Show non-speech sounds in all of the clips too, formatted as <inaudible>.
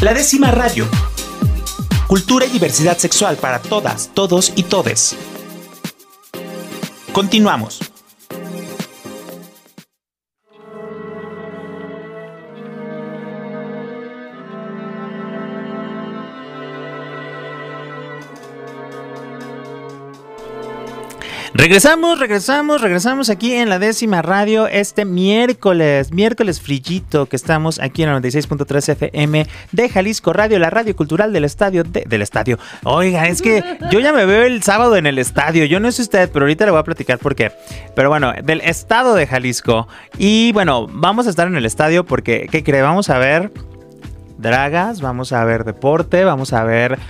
La décima radio. Cultura y diversidad sexual para todas, todos y todes. Continuamos. Regresamos, regresamos, regresamos aquí en la décima radio este miércoles, miércoles frillito que estamos aquí en la 96.3 FM de Jalisco Radio, la radio cultural del estadio, del estadio. Oiga, es que <laughs> yo ya me veo el sábado en el estadio, yo no sé usted, pero ahorita le voy a platicar por qué. Pero bueno, del estado de Jalisco. Y bueno, vamos a estar en el estadio porque, ¿qué cree? Vamos a ver dragas, vamos a ver deporte, vamos a ver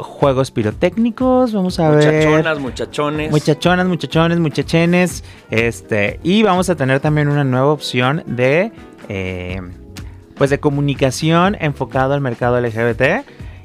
juegos pirotécnicos, vamos a ver. Muchachonas, muchachones. Muchachonas, muchachones, muchachenes. Este, y vamos a tener también una nueva opción de. Eh, pues de comunicación enfocado al mercado LGBT.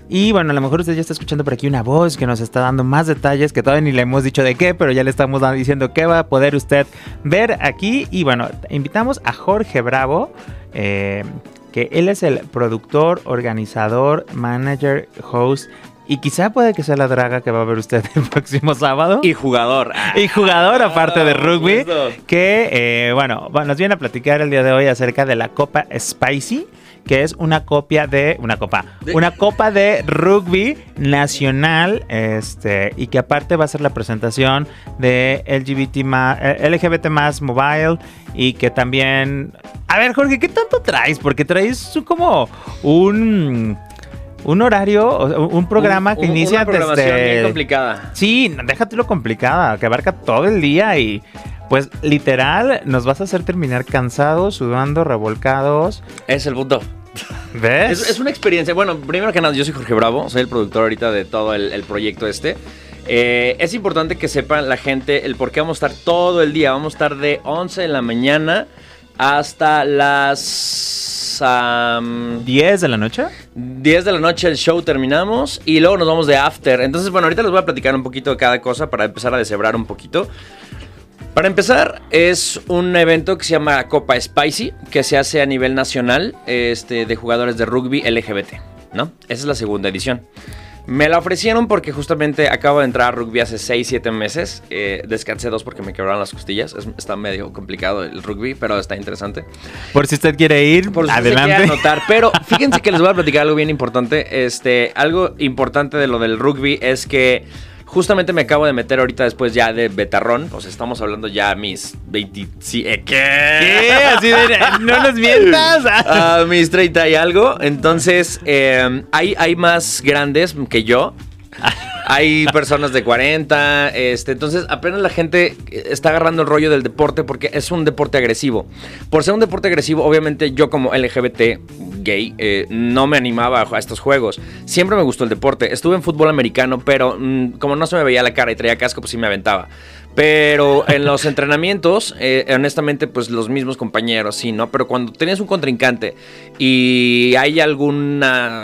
Y bueno, a lo mejor usted ya está escuchando por aquí una voz que nos está dando más detalles que todavía ni le hemos dicho de qué, pero ya le estamos diciendo qué va a poder usted ver aquí. Y bueno, invitamos a Jorge Bravo, eh, que él es el productor, organizador, manager, host y quizá puede que sea la draga que va a ver usted <laughs> el próximo sábado. Y jugador. Y jugador, aparte de rugby. Que, eh, bueno, nos viene a platicar el día de hoy acerca de la Copa Spicy que es una copia de una copa, una copa de rugby nacional, este y que aparte va a ser la presentación de LGBT más, eh, LGBT más mobile y que también, a ver Jorge, ¿qué tanto traes? Porque traes como un un horario, un programa que inicia una desde. Bien complicada. Sí, déjate lo complicada, que abarca todo el día y. Pues literal, nos vas a hacer terminar cansados, sudando, revolcados. Es el punto. ¿Ves? Es, una experiencia. Bueno, primero que nada, yo soy Jorge Bravo, soy el productor ahorita de todo el, proyecto este. Eh, es importante que sepan la gente el por qué vamos a estar todo el día. Vamos a estar de 11 de la mañana hasta las 10 de la noche. 10 de la noche el show terminamos y luego nos vamos de after. Entonces, bueno, ahorita les voy a platicar un poquito de cada cosa para empezar a deshebrar un poquito. Para empezar, es un evento que se llama Copa Spicy, que se hace a nivel nacional este, de jugadores de rugby LGBT, ¿no? Esa es la segunda edición. Me la ofrecieron porque justamente acabo de entrar a rugby hace 6, 7 meses. Eh, descansé dos porque me quebraron las costillas. está medio complicado el rugby, pero está interesante. Por si usted quiere ir, Por si adelante. quiere anotar. Pero <laughs> fíjense que les voy a platicar algo bien importante. Este, algo importante de lo del rugby es que Justamente me acabo de meter ahorita después ya de betarrón. O sea, estamos hablando ya a mis 20. ¿Qué? ¿Qué? Así de. No nos mientas. A <laughs> mis 30 y algo. Entonces, eh, hay, hay más grandes que yo. Hay personas de 40, este, entonces apenas la gente está agarrando el rollo del deporte porque es un deporte agresivo. Por ser un deporte agresivo, obviamente yo como LGBT gay eh, no me animaba a estos juegos. Siempre me gustó el deporte. Estuve en fútbol americano, pero mm, como no se me veía la cara y traía casco, pues sí me aventaba. Pero en los <laughs> entrenamientos, eh, honestamente, pues los mismos compañeros, sí, ¿no? Pero cuando tenías un contrincante y hay algún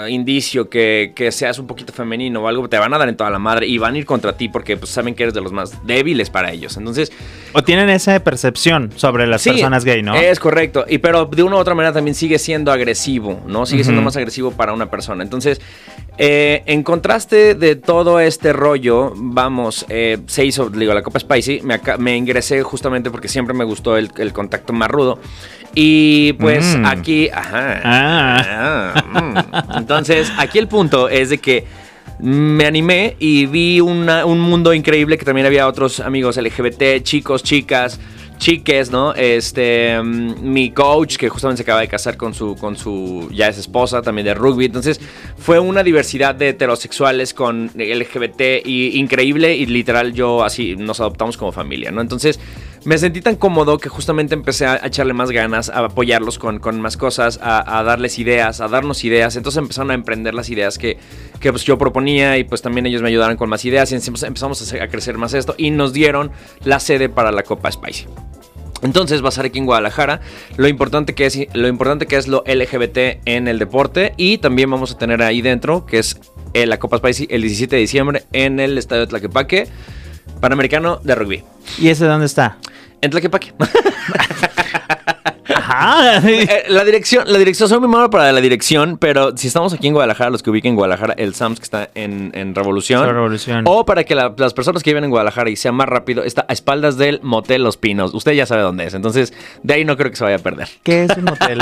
indicio que, que, seas un poquito femenino o algo, te van a dar en toda la madre y van a ir contra ti porque pues, saben que eres de los más débiles para ellos. Entonces. O tienen esa percepción sobre las personas gay, ¿no? Es correcto. Y pero de una u otra manera también sigue siendo agresivo, ¿no? Sigue siendo más agresivo para una persona. Entonces, eh, en contraste de todo este rollo, vamos, eh, se hizo, digo, la Copa Spicy, me, ingresé justamente porque siempre me gustó el, contacto más rudo. Y pues mm. aquí, ajá. Ah. Ah, mm. Entonces, aquí el punto es de que me animé y vi un mundo increíble que también había otros amigos LGBT, chicos, chicas chiques, ¿no? Este, mm, mi coach, que justamente se acaba de casar con su, con su, ya es esposa también de rugby. Entonces, fue una diversidad de heterosexuales con LGBT y increíble y literal yo así nos adoptamos como familia, ¿no? Entonces, me sentí tan cómodo que justamente empecé a echarle más ganas, a apoyarlos con, más cosas, a, darles ideas, a darnos ideas. Entonces empezaron a emprender las ideas que, que pues, yo proponía y pues también ellos me ayudaron con más ideas y empezamos a, a crecer más esto y nos dieron la sede para la Copa Spicy. Entonces va a ser aquí en Guadalajara. Lo importante que es lo importante que es lo LGBT en el deporte y también vamos a tener ahí dentro que es eh, la Copa Spicy el 17 de diciembre en el Estadio de Tlaquepaque, Panamericano de rugby. ¿Y ese dónde está? En Tlaquepaque. <laughs> Ajá. Eh, la dirección, la dirección, soy muy malo para la dirección, pero si estamos aquí en Guadalajara, los que ubiquen Guadalajara, el Sams que está en, en Revolución. Revolución. O para que la- las personas que viven en Guadalajara y sea más rápido, está a espaldas del Motel Los Pinos. Usted ya sabe dónde es. Entonces, de ahí no creo que se vaya a perder. ¿Qué es un motel?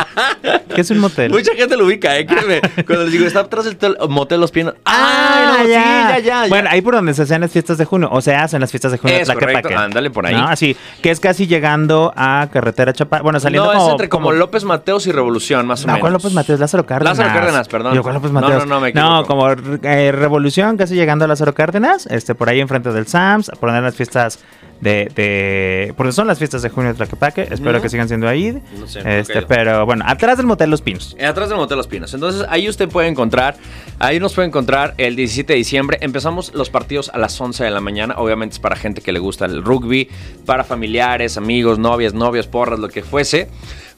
¿Qué es un motel? Mucha gente lo ubica, ¿eh? Créeme. Cuando les digo, está atrás del tel- Motel Los Pinos. Ah, ¡Ay, no! ya. Sí, ya, ya. ya. Bueno, ahí por donde se hacen las fiestas de junio, o se hacen las fiestas de junio Es correcto, ándale por ahí. ¿No? Así, que es casi llegando a Carretera Chapa. Bueno, saliendo no, como... entre como, López Mateos y Revolución, más o No, menos. ¿cuál López Mateos? Lázaro Cárdenas. Lázaro Cárdenas, perdón. Digo, ¿cuál López No, Mateos? no, no, me equivoco. como eh, Revolución, casi llegando a Lázaro Cárdenas, este, por ahí enfrente del SAMS, por donde las fiestas de, de... Porque son las fiestas de junio de Tlaquepaque, espero que sigan siendo ahí. No sé, este, pero bueno, atrás del Motel Los Pinos. Eh, Atrás del Motel Los Pinos. Entonces, ahí usted puede encontrar, ahí nos puede encontrar el 17 de diciembre. Empezamos los partidos a las 11 de la mañana. Obviamente es para gente que le gusta el rugby, para familiares, amigos, novias, novios, porras, lo que fuese.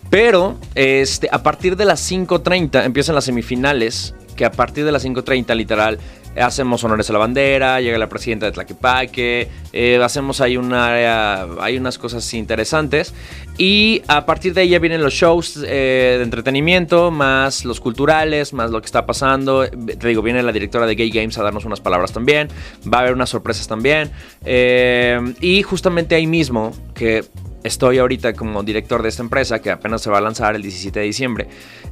Pero este, a partir de las 5.30 empiezan las semifinales, que a partir de las 5.30 literal hacemos honores a la bandera, llega la presidenta de Tlaquepaque, eh, hacemos ahí un área, hay unas cosas interesantes. Y a partir de ahí ya vienen los shows eh, de entretenimiento, más los culturales, más lo que está pasando. Te digo, viene la directora de Gay Games a darnos unas palabras también, va a haber unas sorpresas también. Eh, y justamente ahí mismo que estoy ahorita como director de esta empresa que apenas se va a lanzar el 17 de diciembre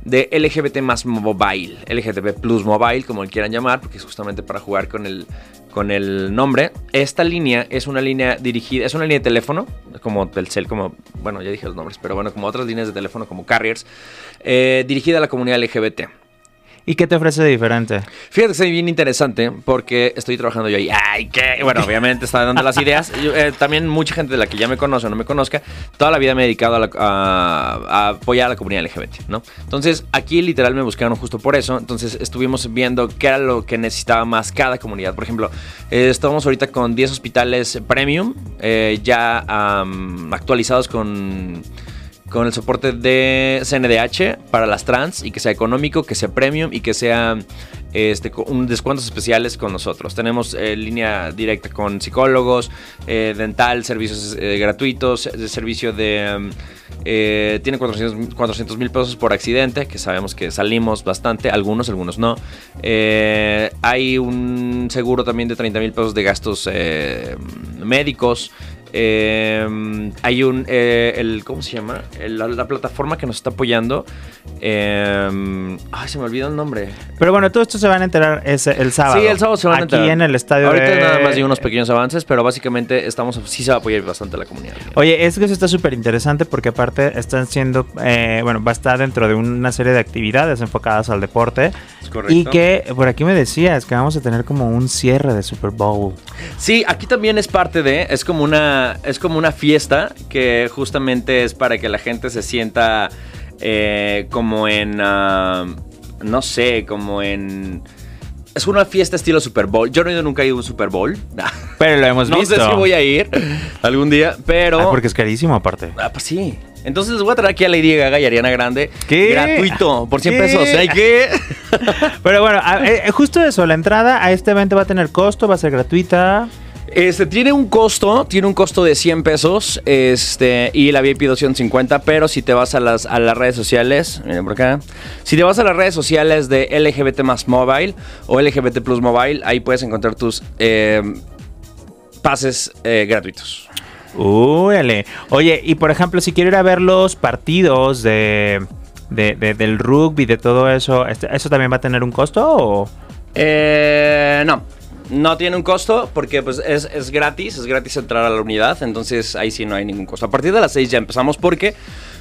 de LGBT más mobile, LGBT plus mobile, como quieran llamar, porque es justamente para jugar con el, con el nombre. Esta línea es una línea dirigida, es una línea de teléfono, como Telcel, como, bueno, ya dije los nombres, pero bueno, como otras líneas de teléfono como carriers, eh, dirigida a la comunidad LGBT. ¿Y qué te ofrece de diferente? Fíjate que es bien interesante porque estoy trabajando yo ahí. Ay, qué. Bueno, obviamente está dando las ideas. Eh, también mucha gente de la que ya me conoce o no me conozca, toda la vida me he dedicado a, la- apoyar a la comunidad LGBT, ¿no? Entonces, aquí literal me buscaron justo por eso. Entonces, estuvimos viendo qué era lo que necesitaba más cada comunidad. Por ejemplo, eh, estamos ahorita con 10 hospitales premium, eh, ya actualizados con con el soporte de CNDH para las trans y que sea económico, que sea premium y que sea este, un descuentos especiales con nosotros. Tenemos eh, línea directa con psicólogos, eh, dental, servicios eh, gratuitos, servicio de... mm, tiene 400 mil pesos por accidente, que sabemos que salimos bastante, algunos, algunos no. Hay un seguro también de 30 mil pesos de gastos médicos. Eh, hay un, eh, el, ¿cómo se llama? El- la, la plataforma que nos está apoyando. eh, ay, se me olvidó el nombre. Pero bueno, todo esto se van a enterar ese, el sábado. Sí, el sábado se van a Aquí enterar. en el estadio Ahorita de... nada más de unos pequeños avances, pero básicamente estamos, sí se va a apoyar bastante a la comunidad. Oye, es que eso está súper interesante porque aparte están siendo, eh, bueno, va a estar dentro de una serie de actividades enfocadas al deporte. Es correcto. Y que por aquí me decías que vamos a tener como un cierre de Super Bowl. Sí, aquí también es parte de, es como una, es como una fiesta que justamente es para que la gente se sienta eh, como en, ah, no sé, como en... Es una fiesta estilo Super Bowl. Yo no he ido nunca he ido a un Super Bowl. <laughs> Pero lo hemos no visto. sé si voy a ir algún día, pero... Ah, porque es carísimo aparte. Ah, pues sí. Entonces les voy a traer aquí a Lady Gaga y Ariana Grande. ¿Qué? Gratuito, por 100 ¿Qué? pesos. ¿Hay que? <laughs> Pero bueno, eh, justo eso, la entrada a este evento va a tener costo, va a ser gratuita. Este tiene un costo, tiene un costo de 100 pesos, este, y la VIP 250, pero si te vas a las, a las redes sociales, miren por acá, si te vas a las redes sociales de LGBT más mobile o LGBT plus mobile, ahí puedes encontrar tus eh, pases eh, gratuitos. Úrale. Oye, y por ejemplo, si quiero ir a ver los partidos de, de- de- del rugby, de todo eso, este- ¿eso también va a tener un costo? O? Eh, no, no tiene un costo porque pues es, es gratis, es gratis entrar a la unidad, entonces ahí sí no hay ningún costo. A partir de las 6 ya empezamos porque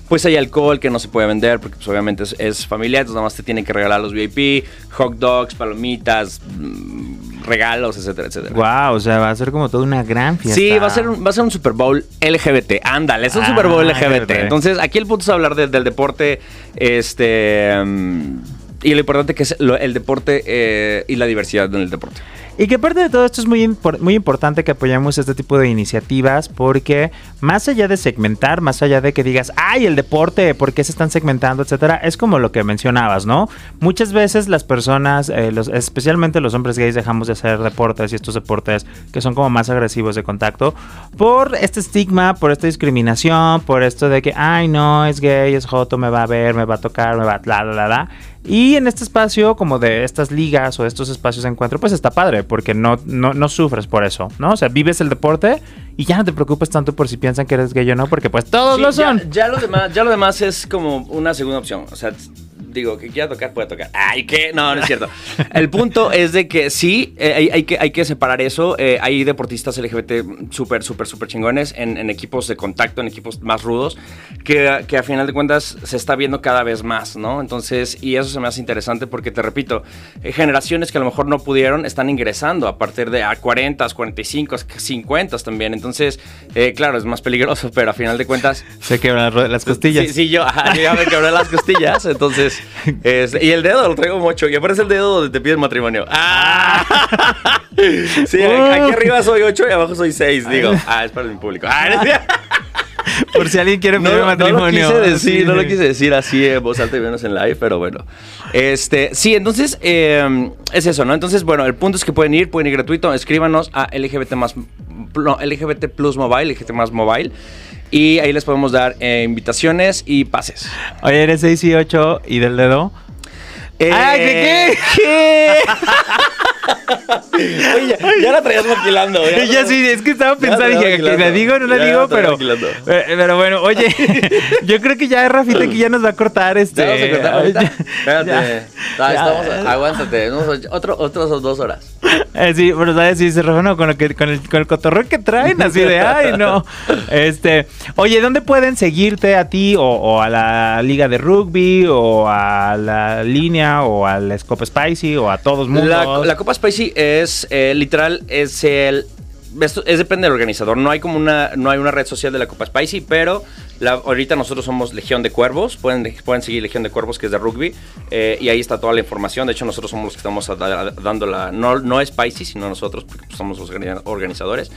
pues hay alcohol que no se puede vender porque pues obviamente es, es familiar, entonces nada más te tienen que regalar los VIP, hot dogs, palomitas, mm, regalos, etcétera, etcétera. Wow, o sea, va a ser como toda una gran fiesta. Sí, va a, ser un, va a ser un Super Bowl LGBT. Ándale, es un Ah, Super Bowl LGBT. LGBT. Entonces, aquí el punto es hablar de- del deporte. Este. mm, y lo importante que es lo- el deporte eh, y la diversidad en el deporte. Y que aparte de todo esto es muy, muy importante que apoyemos este tipo de iniciativas porque más allá de segmentar, más allá de que digas, ay, el deporte, ¿por qué se están segmentando, etcétera? Es como lo que mencionabas, ¿no? Muchas veces las personas, eh, los, especialmente los hombres gays, dejamos de hacer deportes y estos deportes que son como más agresivos de contacto por este estigma, por esta discriminación, por esto de que, ay, no, es gay, es joto, me va a ver, me va a tocar, me va a... La, la, la, la. Y en este espacio, como de estas ligas o estos espacios de encuentro, pues está padre, porque no, no, no sufres por eso, ¿no? O sea, vives el deporte y ya no te preocupes tanto por si piensan que eres gay o no, porque pues todos lo son. Ya, lo demás, ya lo demás es como una segunda opción. O sea, digo, que quiera tocar, puede tocar. Ay, que no, no es cierto. El punto es de que sí, eh, hay, que, hay que separar eso. Eh, hay deportistas LGBT súper, súper, súper chingones en, equipos de contacto, en equipos más rudos, que, que, a final de cuentas se está viendo cada vez más, ¿no? Entonces, y eso se me hace interesante porque, te repito, eh, generaciones que a lo mejor no pudieron están ingresando a partir de a 40, 45, 50 también. Entonces, claro, es más peligroso, pero a final de cuentas... Se quebran las costillas. Sí, sí yo, yo ya me quebré las costillas, entonces... Este, y el dedo lo traigo mucho. Y aparece el dedo donde te piden matrimonio. ¡Ah! sí, aquí arriba soy 8 y abajo soy 6. Digo, ah, es para mi público. Ah, Por si alguien quiere pedir matrimonio. No lo quise decir, no lo quise decir así en voz alta y menos en live, pero bueno. Este, sí, entonces eh, es eso, ¿no? Entonces, bueno, el punto es que pueden ir, pueden ir gratuito. Escríbanos a LGBT más, LGBT Plus Mobile, LGBT más Mobile. Y ahí les podemos dar eh, invitaciones y pases. Oye, eres 6 y 8 y del dedo. Eh, ¡Ah, qué! ¿Qué? <laughs> <laughs> Oye, ya, la traías maquilando. Ya, sí, es que estaba pensando, dije, ¿la digo no la digo? Pero, pero bueno, oye, <laughs> yo creo que ya Rafita que ya nos va a cortar este. Ya vamos a cortar ahorita. Espérate. estamos, aguántate, otro, otras dos horas. Eh, sí, pero sabes, sí, se reúne con, lo que, con, el, con el cotorreo que traen, así de, ay, no. Este, oye, ¿dónde pueden seguirte a ti o, a la liga de rugby o a la línea o al Scope Spicy o a todos mundos? La, la Copa Spicy es eh, literal, es el esto es depende del organizador. No hay como una, no hay una red social de la Copa Spicy, pero ahorita nosotros somos Legión de Cuervos. Pueden, pueden seguir Legión de Cuervos, que es de rugby. Eh, y ahí está toda la información. De hecho, nosotros somos los que estamos dando la. No, no Spicy, sino nosotros, porque somos los organizadores.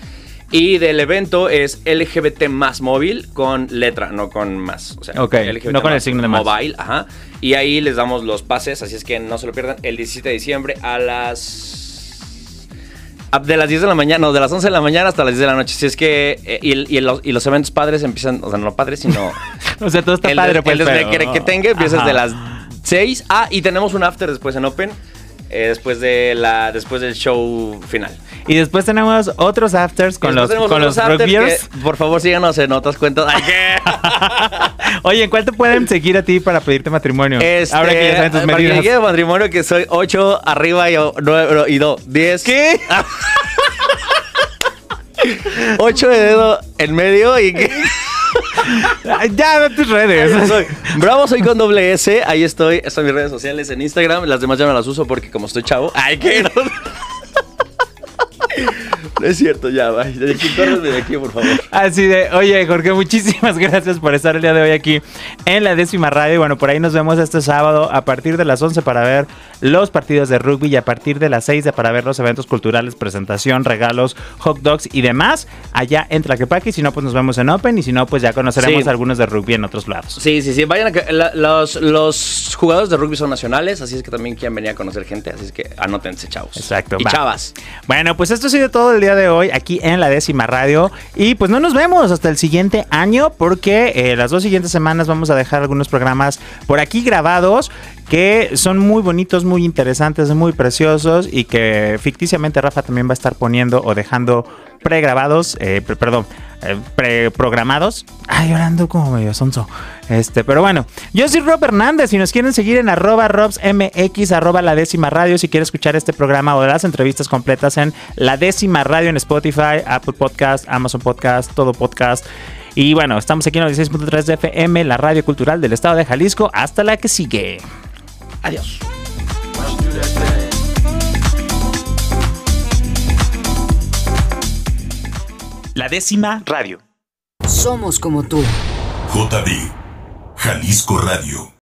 Y del evento es LGBT más móvil con letra, no con más. O sea, LGBT no con el signo de más. Mobile, ajá. Y ahí les damos los pases, así es que no se lo pierdan. El 17 de diciembre a las de las 10 de la mañana, no, de las 11 de la mañana hasta las 10 de la noche. Si es que. Eh, y, los, eventos padres empiezan. O sea, no padres, sino. <laughs> o sea, todo está padre, pues. El que, que, tenga empieza desde las 6. Ah, y tenemos un after después en Open. Eh, después, de la, después del show final. Y después tenemos otros afters con los, con los Por favor, síganos en otras cuentas. <laughs> Oye, ¿en cuál te pueden seguir a ti para pedirte matrimonio? Este, Ahora que ya saben tus medidas. Para que matrimonio que soy 8 arriba y 9 y 2. 10. ¿Qué? <laughs> 8 de dedo en medio y <laughs> ya, de tus redes. Bravo, soy con doble S. Ahí estoy. Están mis redes sociales en Instagram. Las demás ya no las uso porque como estoy chavo. Ay, que no. No es cierto, ya, vaya. De aquí, de aquí, por favor. Así de, oye, Jorge, muchísimas <laughs> gracias por estar el día de hoy aquí en la décima radio. bueno, por ahí nos vemos este sábado a partir de las 11 para ver los partidos de rugby y a partir de las 6 para ver los eventos culturales, presentación, regalos, hot dogs y demás allá en Tlaquepaque. Si no, pues nos vemos en Open y si no, pues ya conoceremos algunos de rugby en otros lados. Sí, sí, sí. Vayan a que los, los jugadores de rugby son nacionales, así es que también quieren venir a conocer gente, así es que anótense, chavos. Exacto. Y chavas. Bueno, pues esto ha sido todo el día de hoy aquí en la décima radio. Y pues no nos vemos hasta el siguiente año porque eh, las dos siguientes semanas vamos a dejar algunos programas por aquí grabados que son muy bonitos, muy interesantes, muy preciosos y que ficticiamente Rafa también va a estar poniendo o dejando pregrabados, eh, perdón, eh, preprogramados. Ay, llorando como medio sonso. Este, pero bueno, yo soy Rob Hernández. Si nos quieren seguir en arroba robsmx, arroba la décima radio, si quieren escuchar este programa o las entrevistas completas en la décima radio en Spotify, Apple Podcast, Amazon Podcast, todo podcast. Y bueno, estamos aquí en el 16.3 de FM, la radio cultural del estado de Jalisco. Hasta la que sigue. Adiós. La décima radio. Somos como tú. JB, Jalisco Radio.